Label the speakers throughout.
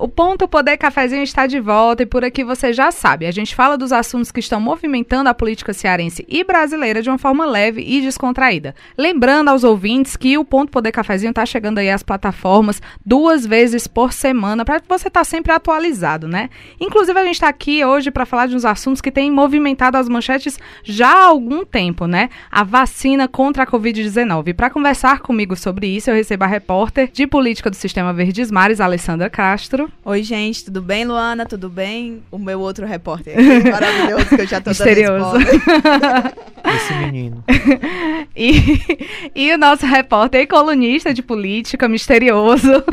Speaker 1: O Ponto Poder Cafezinho está de volta e por aqui você já sabe, a gente fala dos assuntos que estão movimentando a política cearense e brasileira de uma forma leve e descontraída. Lembrando aos ouvintes que o Ponto Poder Cafezinho está chegando aí às plataformas duas vezes por semana para você estar tá sempre atualizado, né? Inclusive a gente está aqui hoje para falar de uns assuntos que têm movimentado as manchetes já há algum tempo, né? A vacina contra a Covid-19. Para conversar comigo sobre isso, eu recebo a repórter de política do Sistema Verdes Mares, Alessandra Castro.
Speaker 2: Oi, gente, tudo bem, Luana? Tudo bem? O meu outro repórter aqui, maravilhoso, que eu já tô
Speaker 1: Misterioso.
Speaker 3: Esse menino.
Speaker 1: e, e o nosso repórter e colunista de política misterioso,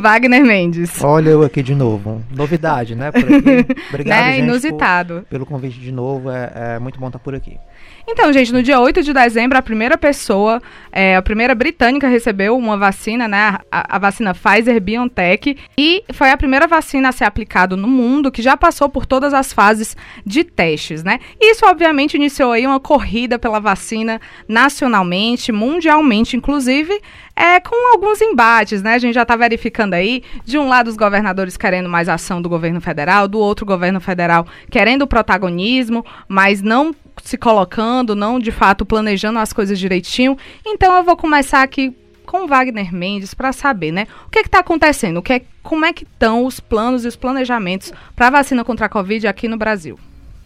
Speaker 1: Wagner Mendes.
Speaker 3: Olha eu aqui de novo. Novidade, né? Por aqui. Obrigado,
Speaker 1: né?
Speaker 3: gente,
Speaker 1: Inusitado.
Speaker 3: Por, pelo convite de novo. É, é muito bom estar por aqui.
Speaker 1: Então, gente, no dia 8 de dezembro, a primeira pessoa, é, a primeira britânica recebeu uma vacina, né? A, a, vacina Pfizer BioNTech. E foi a primeira vacina a ser aplicada no mundo que já passou por todas as fases de testes, né? Isso, obviamente, iniciou aí uma corrida pela vacina nacionalmente, mundialmente, inclusive. É, com alguns embates, né? A gente já está verificando aí, de um lado os governadores querendo mais ação do governo federal, do outro governo federal querendo protagonismo, mas não se colocando, não de fato planejando as coisas direitinho. Então eu vou começar aqui com Wagner Mendes para saber, né? O que está acontecendo? O que é, como é que estão os planos e os planejamentos para a vacina contra a Covid aqui no Brasil?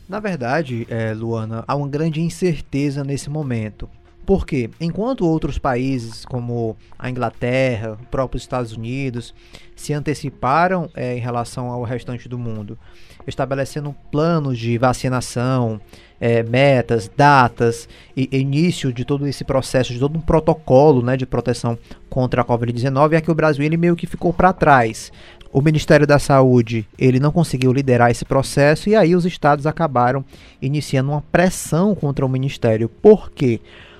Speaker 3: Na verdade, é, Luana, há uma grande incerteza nesse momento. Porque, enquanto outros países, como a Inglaterra, o próprio Estados Unidos, se anteciparam é, em relação ao restante do mundo, estabelecendo planos de vacinação, é, metas, datas e início de todo esse processo, de todo um protocolo né, de proteção contra a Covid-19, é que o Brasil ele meio que ficou para trás. O Ministério da Saúde ele não conseguiu liderar esse processo e aí os estados acabaram iniciando uma pressão contra o Ministério. Por quê? Porque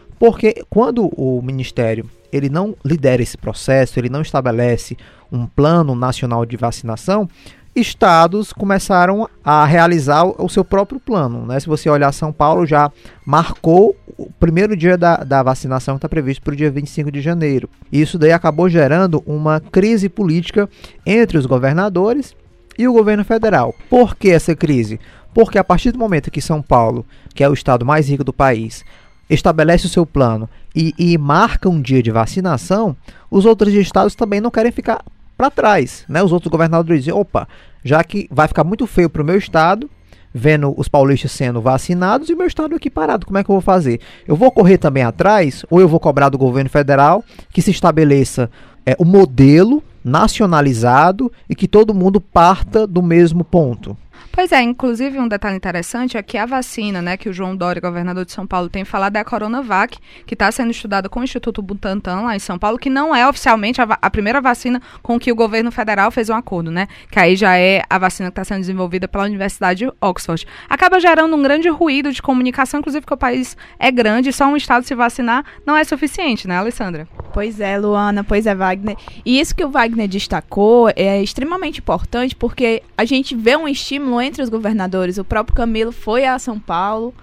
Speaker 3: quando o Ministério ele não lidera esse processo, ele não estabelece um plano nacional de vacinação, estados começaram a realizar o seu próprio plano. Né? Se você olhar, São Paulo já marcou o primeiro dia da, da vacinação que está previsto para o dia 25 de janeiro. Isso daí acabou gerando uma crise política entre os governadores e o governo federal. Por que essa crise? Porque a partir do momento que São Paulo, que é o estado mais rico do país, estabelece o seu plano e, e marca um dia de vacinação, os outros estados também não querem ficar para trás, né? Os outros governadores dizem, opa, já que vai ficar muito feio para o meu estado, vendo os paulistas sendo vacinados e o meu estado aqui parado, como é que eu vou fazer? Eu vou correr também atrás ou eu vou cobrar do governo federal que se estabeleça é, o modelo nacionalizado e que todo mundo parta do mesmo ponto?
Speaker 1: Pois é, inclusive um detalhe interessante é que a vacina, né, que o João Dória, governador de São Paulo, tem falado é a Coronavac, que está sendo estudada com o Instituto Butantan lá em São Paulo, que não é oficialmente a, a, primeira vacina com que o governo federal fez um acordo, né? Que aí já é a vacina que está sendo desenvolvida pela Universidade de Oxford. Acaba gerando um grande ruído de comunicação, inclusive porque o país é grande, só um estado se vacinar não é suficiente, né, Alessandra?
Speaker 2: Pois é, Luana, pois é, Wagner. E isso que o Wagner destacou é extremamente importante porque a gente vê um estímulo entre os governadores. O próprio Camilo foi a São Paulo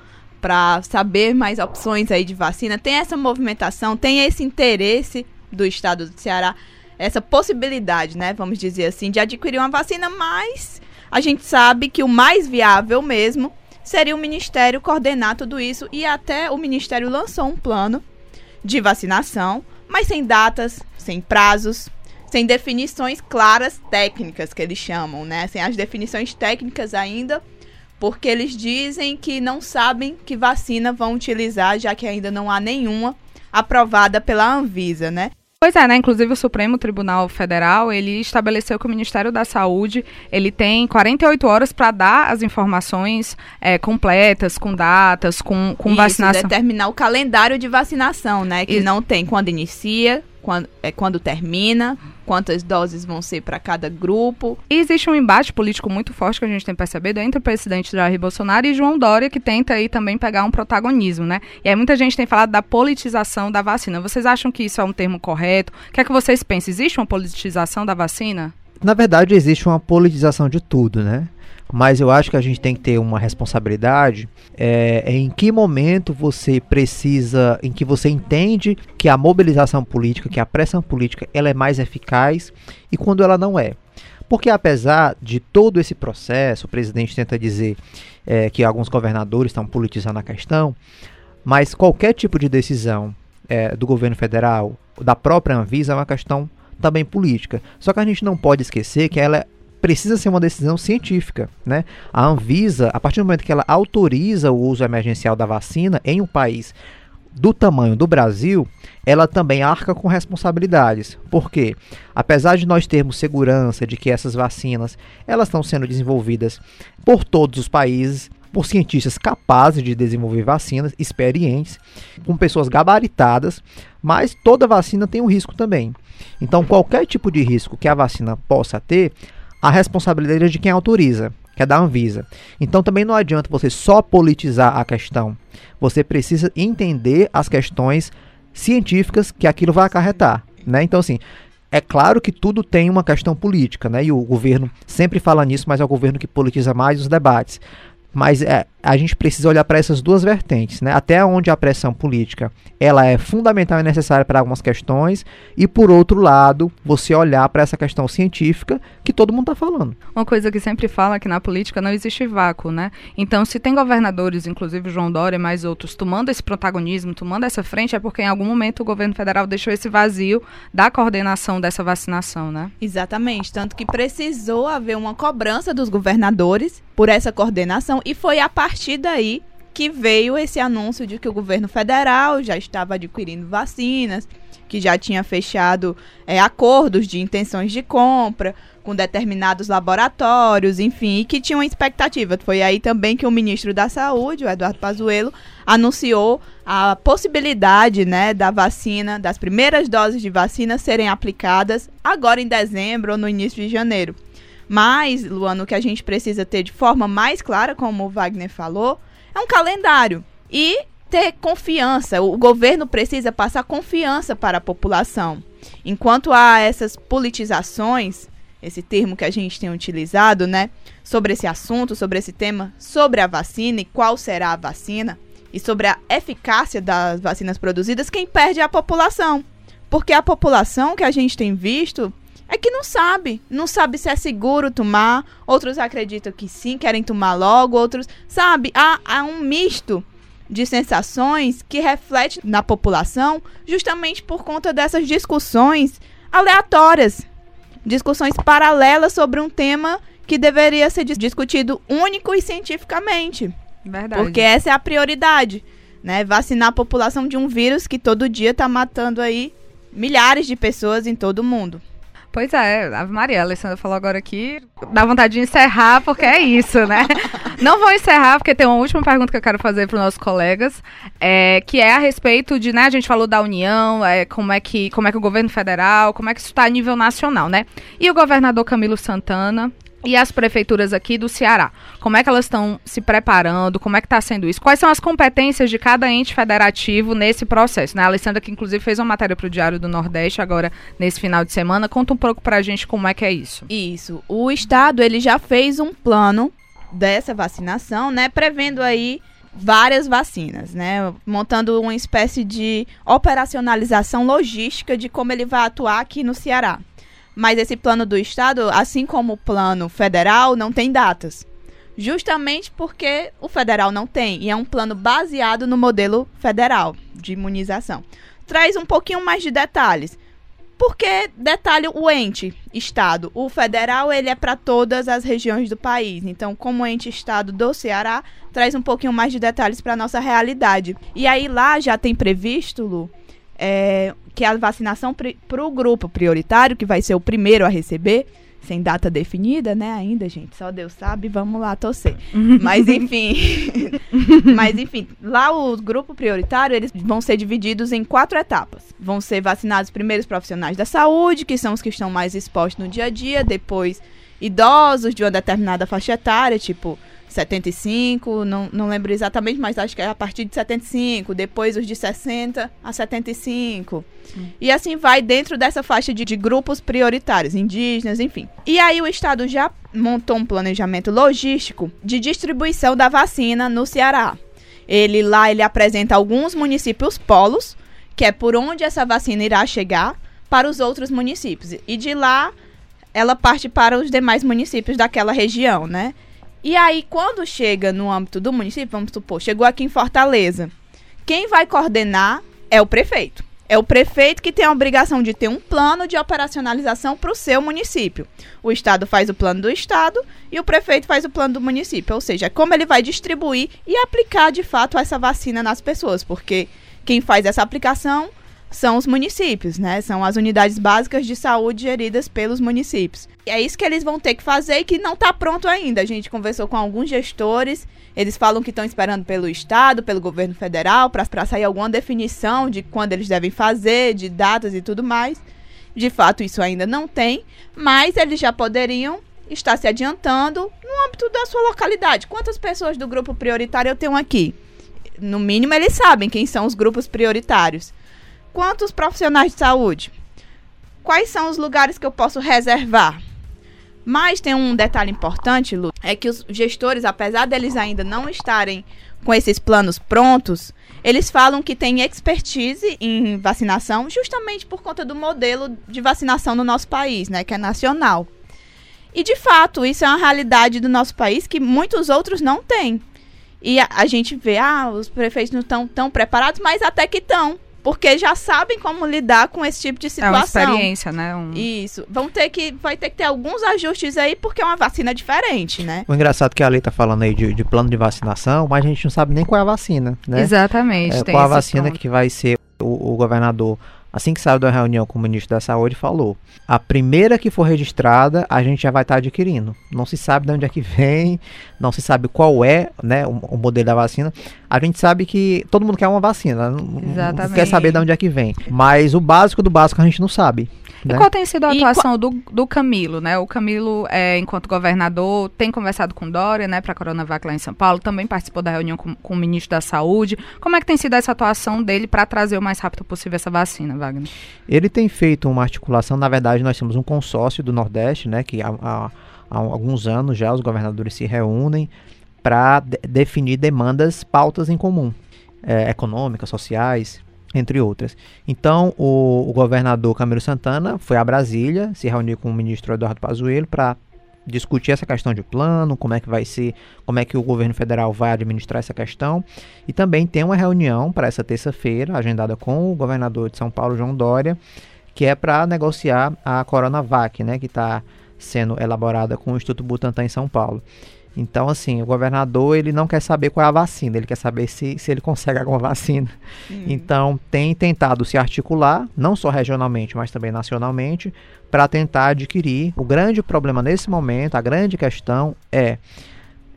Speaker 2: para saber mais opções aí de vacina. Tem essa movimentação, tem esse interesse do estado do Ceará, essa possibilidade, né, vamos dizer assim, de adquirir uma vacina, mas a gente sabe que o mais viável mesmo seria o ministério coordenar tudo isso e até o ministério lançou um plano de vacinação, mas sem datas, sem prazos, sem definições claras técnicas que eles chamam, né? Sem as definições técnicas ainda, porque eles dizem que não sabem que vacina vão utilizar, já que ainda não há nenhuma aprovada pela Anvisa, né?
Speaker 1: Pois é, né? Inclusive o Supremo Tribunal Federal, ele estabeleceu que o Ministério da Saúde, ele tem 48 horas para dar as informações é, completas, com datas, com, com
Speaker 2: Isso,
Speaker 1: vacinação.
Speaker 2: determinar o calendário de vacinação, né? Que Isso. não tem quando inicia, quando, é, quando termina, quantas doses vão ser para cada grupo.
Speaker 1: E existe um embate político muito forte que a gente tem percebido entre o presidente Jair Bolsonaro e João Dória, que tenta aí também pegar um protagonismo, né? E aí muita gente tem falado da politização da vacina. Vocês acham que isso é um termo correto? O que é que vocês pensam? Existe uma politização da vacina?
Speaker 3: Na verdade, existe uma politização de tudo, né? Mas eu acho que a gente tem que ter uma responsabilidade é, em que momento você precisa, em que você entende que a mobilização política, que a pressão política, ela é mais eficaz e quando ela não é. Porque apesar de todo esse processo, o presidente tenta dizer é, que alguns governadores estão politizando a questão, mas qualquer tipo de decisão é, do governo federal, da própria Anvisa, é uma questão também política. Só que a gente não pode esquecer que ela precisa ser uma decisão científica, né? A Anvisa, a partir do momento que ela autoriza o uso emergencial da vacina em um país do tamanho do Brasil, ela também arca com responsabilidades. Porque, apesar de nós termos segurança de que essas vacinas elas estão sendo desenvolvidas por todos os países, por cientistas capazes de desenvolver vacinas, experientes, com pessoas gabaritadas, mas toda vacina tem um risco também. Então, qualquer tipo de risco que a vacina possa ter, a responsabilidade é de quem autoriza, que é da Anvisa. Então também não adianta você só politizar a questão. Você precisa entender as questões científicas que aquilo vai acarretar, né? Então assim, é claro que tudo tem uma questão política, né? E o governo sempre fala nisso, mas é o governo que politiza mais os debates. Mas é, a gente precisa olhar para essas duas vertentes, né? Até onde a pressão política ela é fundamental e necessária para algumas questões e por outro lado você olhar para essa questão científica que todo mundo está falando.
Speaker 1: Uma coisa que sempre fala é que na política não existe vácuo, né? Então se tem governadores, inclusive João Dória e mais outros, tomando esse protagonismo, tomando essa frente, é porque em algum momento o governo federal deixou esse vazio da coordenação dessa vacinação, né?
Speaker 2: Exatamente, tanto que precisou haver uma cobrança dos governadores por essa coordenação e foi a partir daí que veio esse anúncio de que o governo federal já estava adquirindo vacinas, que já tinha fechado é, acordos de intenções de compra com determinados laboratórios, enfim, e que tinha uma expectativa. Foi aí também que o ministro da Saúde, o Eduardo Pazuello, anunciou a possibilidade, né, da vacina, das primeiras doses de vacina serem aplicadas agora em dezembro ou no início de janeiro. Mas, Luano, o que a gente precisa ter de forma mais clara, como o Wagner falou, é um calendário. E ter confiança. O governo precisa passar confiança para a população. Enquanto há essas politizações, esse termo que a gente tem utilizado, né, sobre esse assunto, sobre esse tema, sobre a vacina e qual será a vacina, e sobre a eficácia das vacinas produzidas, quem perde é a população. Porque a população que a gente tem visto é que não sabe. Não sabe se é seguro tomar. Outros acreditam que sim, querem tomar logo. Outros, sabe? Há, há um misto de sensações que reflete na população justamente por conta dessas discussões aleatórias. Discussões paralelas sobre um tema que deveria ser discutido único e cientificamente.
Speaker 1: Verdade.
Speaker 2: Porque essa é a prioridade, né? Vacinar a população de um vírus que todo dia está matando aí milhares de pessoas em todo o mundo.
Speaker 1: Pois é, Ave Maria, a Alessandra falou agora aqui, dá vontade de encerrar, porque é isso, né? Não vou encerrar, porque tem uma última pergunta que eu quero fazer para os nossos colegas, é, que é a respeito de, né, a gente falou da União, é, como, é que, como é que o governo federal, como é que isso está a nível nacional, né? E o governador Camilo Santana, e as prefeituras aqui do Ceará? Como é que elas estão se preparando? Como é que está sendo isso? Quais são as competências de cada ente federativo nesse processo? Né? A Alessandra, que inclusive fez uma matéria para o Diário do Nordeste agora nesse final de semana, conta um pouco para a gente como é que é isso.
Speaker 2: Isso. O Estado ele já fez um plano dessa vacinação, né? Prevendo aí várias vacinas, né? Montando uma espécie de operacionalização logística de como ele vai atuar aqui no Ceará. Mas esse plano do Estado, assim como o plano federal, não tem datas. Justamente porque o federal não tem. E é um plano baseado no modelo federal de imunização. Traz um pouquinho mais de detalhes. Porque detalhe o ente estado. O federal ele é para todas as regiões do país. Então, como ente estado do Ceará, traz um pouquinho mais de detalhes para nossa realidade. E aí lá já tem previsto, Lu, é, que a vacinação para o grupo prioritário, que vai ser o primeiro a receber, sem data definida, né, ainda, gente, só Deus sabe, vamos lá torcer. mas enfim, mas enfim, lá o grupo prioritário, eles vão ser divididos em quatro etapas. Vão ser vacinados primeiro os profissionais da saúde, que são os que estão mais expostos no dia a dia, depois idosos de uma determinada faixa etária, tipo 75, não, não lembro exatamente, mas acho que é a partir de 75, depois os de 60 a 75. Hum. E assim vai dentro dessa faixa de, de grupos prioritários, indígenas, enfim. E aí o Estado já montou um planejamento logístico de distribuição da vacina no Ceará. Ele lá ele apresenta alguns municípios polos, que é por onde essa vacina irá chegar para os outros municípios. E de lá ela parte para os demais municípios daquela região, né? E aí, quando chega no âmbito do município, vamos supor, chegou aqui em Fortaleza, quem vai coordenar é o prefeito. É o prefeito que tem a obrigação de ter um plano de operacionalização para o seu município. O Estado faz o plano do Estado e o prefeito faz o plano do município. Ou seja, como ele vai distribuir e aplicar de fato essa vacina nas pessoas. Porque quem faz essa aplicação são os municípios, né? São as unidades básicas de saúde geridas pelos municípios. E é isso que eles vão ter que fazer e que não está pronto ainda. A gente conversou com alguns gestores, eles falam que estão esperando pelo Estado, pelo governo federal, para sair alguma definição de quando eles devem fazer, de datas e tudo mais. De fato, isso ainda não tem, mas eles já poderiam estar se adiantando no âmbito da sua localidade. Quantas pessoas do grupo prioritário eu tenho aqui? No mínimo, eles sabem quem são os grupos prioritários. Quantos profissionais de saúde? Quais são os lugares que eu posso reservar? Mas tem um detalhe importante, Lu, é que os gestores, apesar deles ainda não estarem com esses planos prontos, eles falam que tem expertise em vacinação justamente por conta do modelo de vacinação no nosso país, né, que é nacional. E de fato, isso é uma realidade do nosso país que muitos outros não têm. E a, a gente vê, ah, os prefeitos não estão tão preparados, mas até que estão porque já sabem como lidar com esse tipo de situação. É
Speaker 1: uma experiência, né? Um...
Speaker 2: Isso. Vão ter que, vai ter que ter alguns ajustes aí, porque é uma vacina diferente, né?
Speaker 3: O engraçado é que a lei tá falando aí de, de, plano de vacinação, mas a gente não sabe nem qual é a vacina, né?
Speaker 1: Exatamente.
Speaker 3: É, qual a vacina ponto. que vai ser o, o governador assim que saiu da reunião com o ministro da Saúde, falou: a primeira que for registrada, a gente já vai estar tá adquirindo. Não se sabe de onde é que vem, não se sabe qual é né, o, o modelo da vacina. A gente sabe que todo mundo quer uma vacina, Exatamente. não quer saber de onde é que vem. Mas o básico do básico a gente não sabe.
Speaker 1: Né? E qual tem sido a atuação do, do Camilo, né? O Camilo, é, enquanto governador, tem conversado com Dória, né, para a Coronavac lá em São Paulo, também participou da reunião com, com o ministro da Saúde. Como é que tem sido essa atuação dele para trazer o mais rápido possível essa vacina, Wagner?
Speaker 3: Ele tem feito uma articulação, na verdade, nós temos um consórcio do Nordeste, né, que há, há, há alguns anos já os governadores se reúnem para de definir demandas, pautas em comum, é, econômicas, sociais, entre outras. Então, o, o, governador Camilo Santana foi a Brasília, se reuniu com o ministro Eduardo Pazuello para discutir essa questão de plano, como é que vai ser, como é que o governo federal vai administrar essa questão. E também tem uma reunião para essa terça-feira, agendada com o governador de São Paulo, João Dória, que é para negociar a Coronavac, né, que está sendo elaborada com o Instituto Butantan em São Paulo. Então, assim, o governador ele não quer saber qual é a vacina, ele quer saber se, se ele consegue alguma vacina. Uhum. Então, tem tentado se articular, não só regionalmente, mas também nacionalmente, para tentar adquirir. O grande problema nesse momento, a grande questão é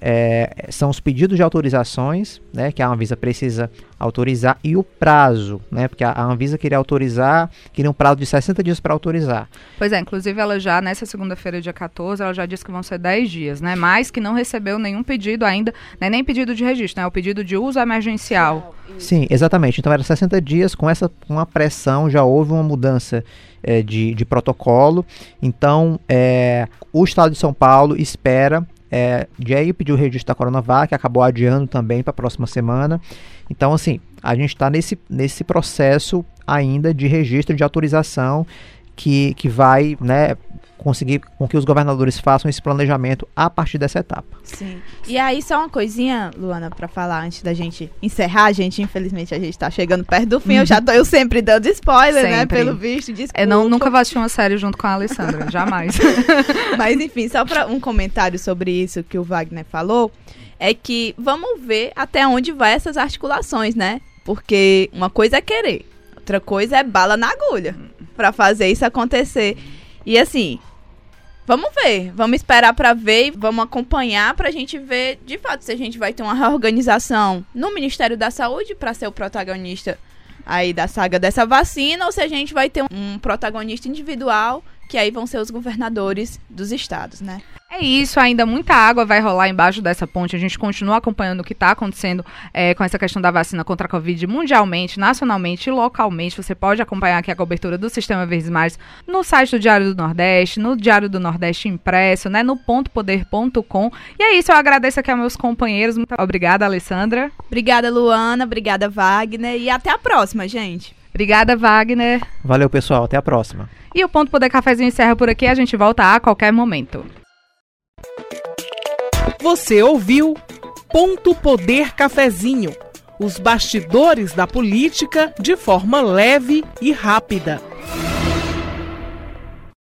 Speaker 3: é, são os pedidos de autorizações, né, que a Anvisa precisa autorizar, e o prazo, né, porque a, Anvisa queria autorizar, queria um prazo de 60 dias para autorizar.
Speaker 1: Pois é, inclusive ela já, nessa segunda-feira, dia 14, ela já disse que vão ser 10 dias, né, mas que não recebeu nenhum pedido ainda, né, nem pedido de registro, né, o pedido de uso emergencial.
Speaker 3: Sim, exatamente, então era 60 dias, com essa com a pressão já houve uma mudança é, de, de protocolo, então é, o Estado de São Paulo espera é, Jay pediu o registro da Coronavac, acabou adiando também para a próxima semana. Então, assim, a gente está nesse, nesse processo ainda de registro de autorização que, que vai né, conseguir com que os governadores façam esse planejamento a partir dessa etapa.
Speaker 2: Sim. E aí, só uma coisinha, Luana, para falar antes da gente encerrar, gente, infelizmente a gente está chegando perto do fim, eu já tô eu sempre dando spoiler, né, sempre. né, pelo visto, desculpa.
Speaker 1: Eu não, nunca vou assistir uma série junto com a Alessandra, jamais.
Speaker 2: Mas enfim, só para um comentário sobre isso que o Wagner falou, é que vamos ver até onde vai essas articulações, né? Porque uma coisa é querer, outra coisa é bala na agulha para fazer isso acontecer. E assim, Vamos ver, vamos esperar para ver vamos acompanhar para a gente ver de fato se a gente vai ter uma reorganização no Ministério da Saúde para ser o protagonista aí da saga dessa vacina ou se a gente vai ter um protagonista individual que aí vão ser os governadores dos estados, né?
Speaker 1: É isso, ainda muita água vai rolar embaixo dessa ponte. A gente continua acompanhando o que está acontecendo é, com essa questão da vacina contra a Covid mundialmente, nacionalmente e localmente. Você pode acompanhar aqui a cobertura do Sistema Verdes Mares no site do Diário do Nordeste, no Diário do Nordeste impresso, né, no pontopoder.com. E é isso, eu agradeço aqui aos meus companheiros. Muito obrigada, Alessandra.
Speaker 2: Obrigada, Luana. Obrigada, Wagner. E até a próxima, gente.
Speaker 1: Obrigada, Wagner.
Speaker 3: Valeu, pessoal. Até a próxima.
Speaker 1: E o Ponto Poder Cafézinho encerra por aqui. A gente volta a qualquer momento.
Speaker 4: Você ouviu Ponto Poder Cafezinho, os bastidores da política de forma leve e rápida.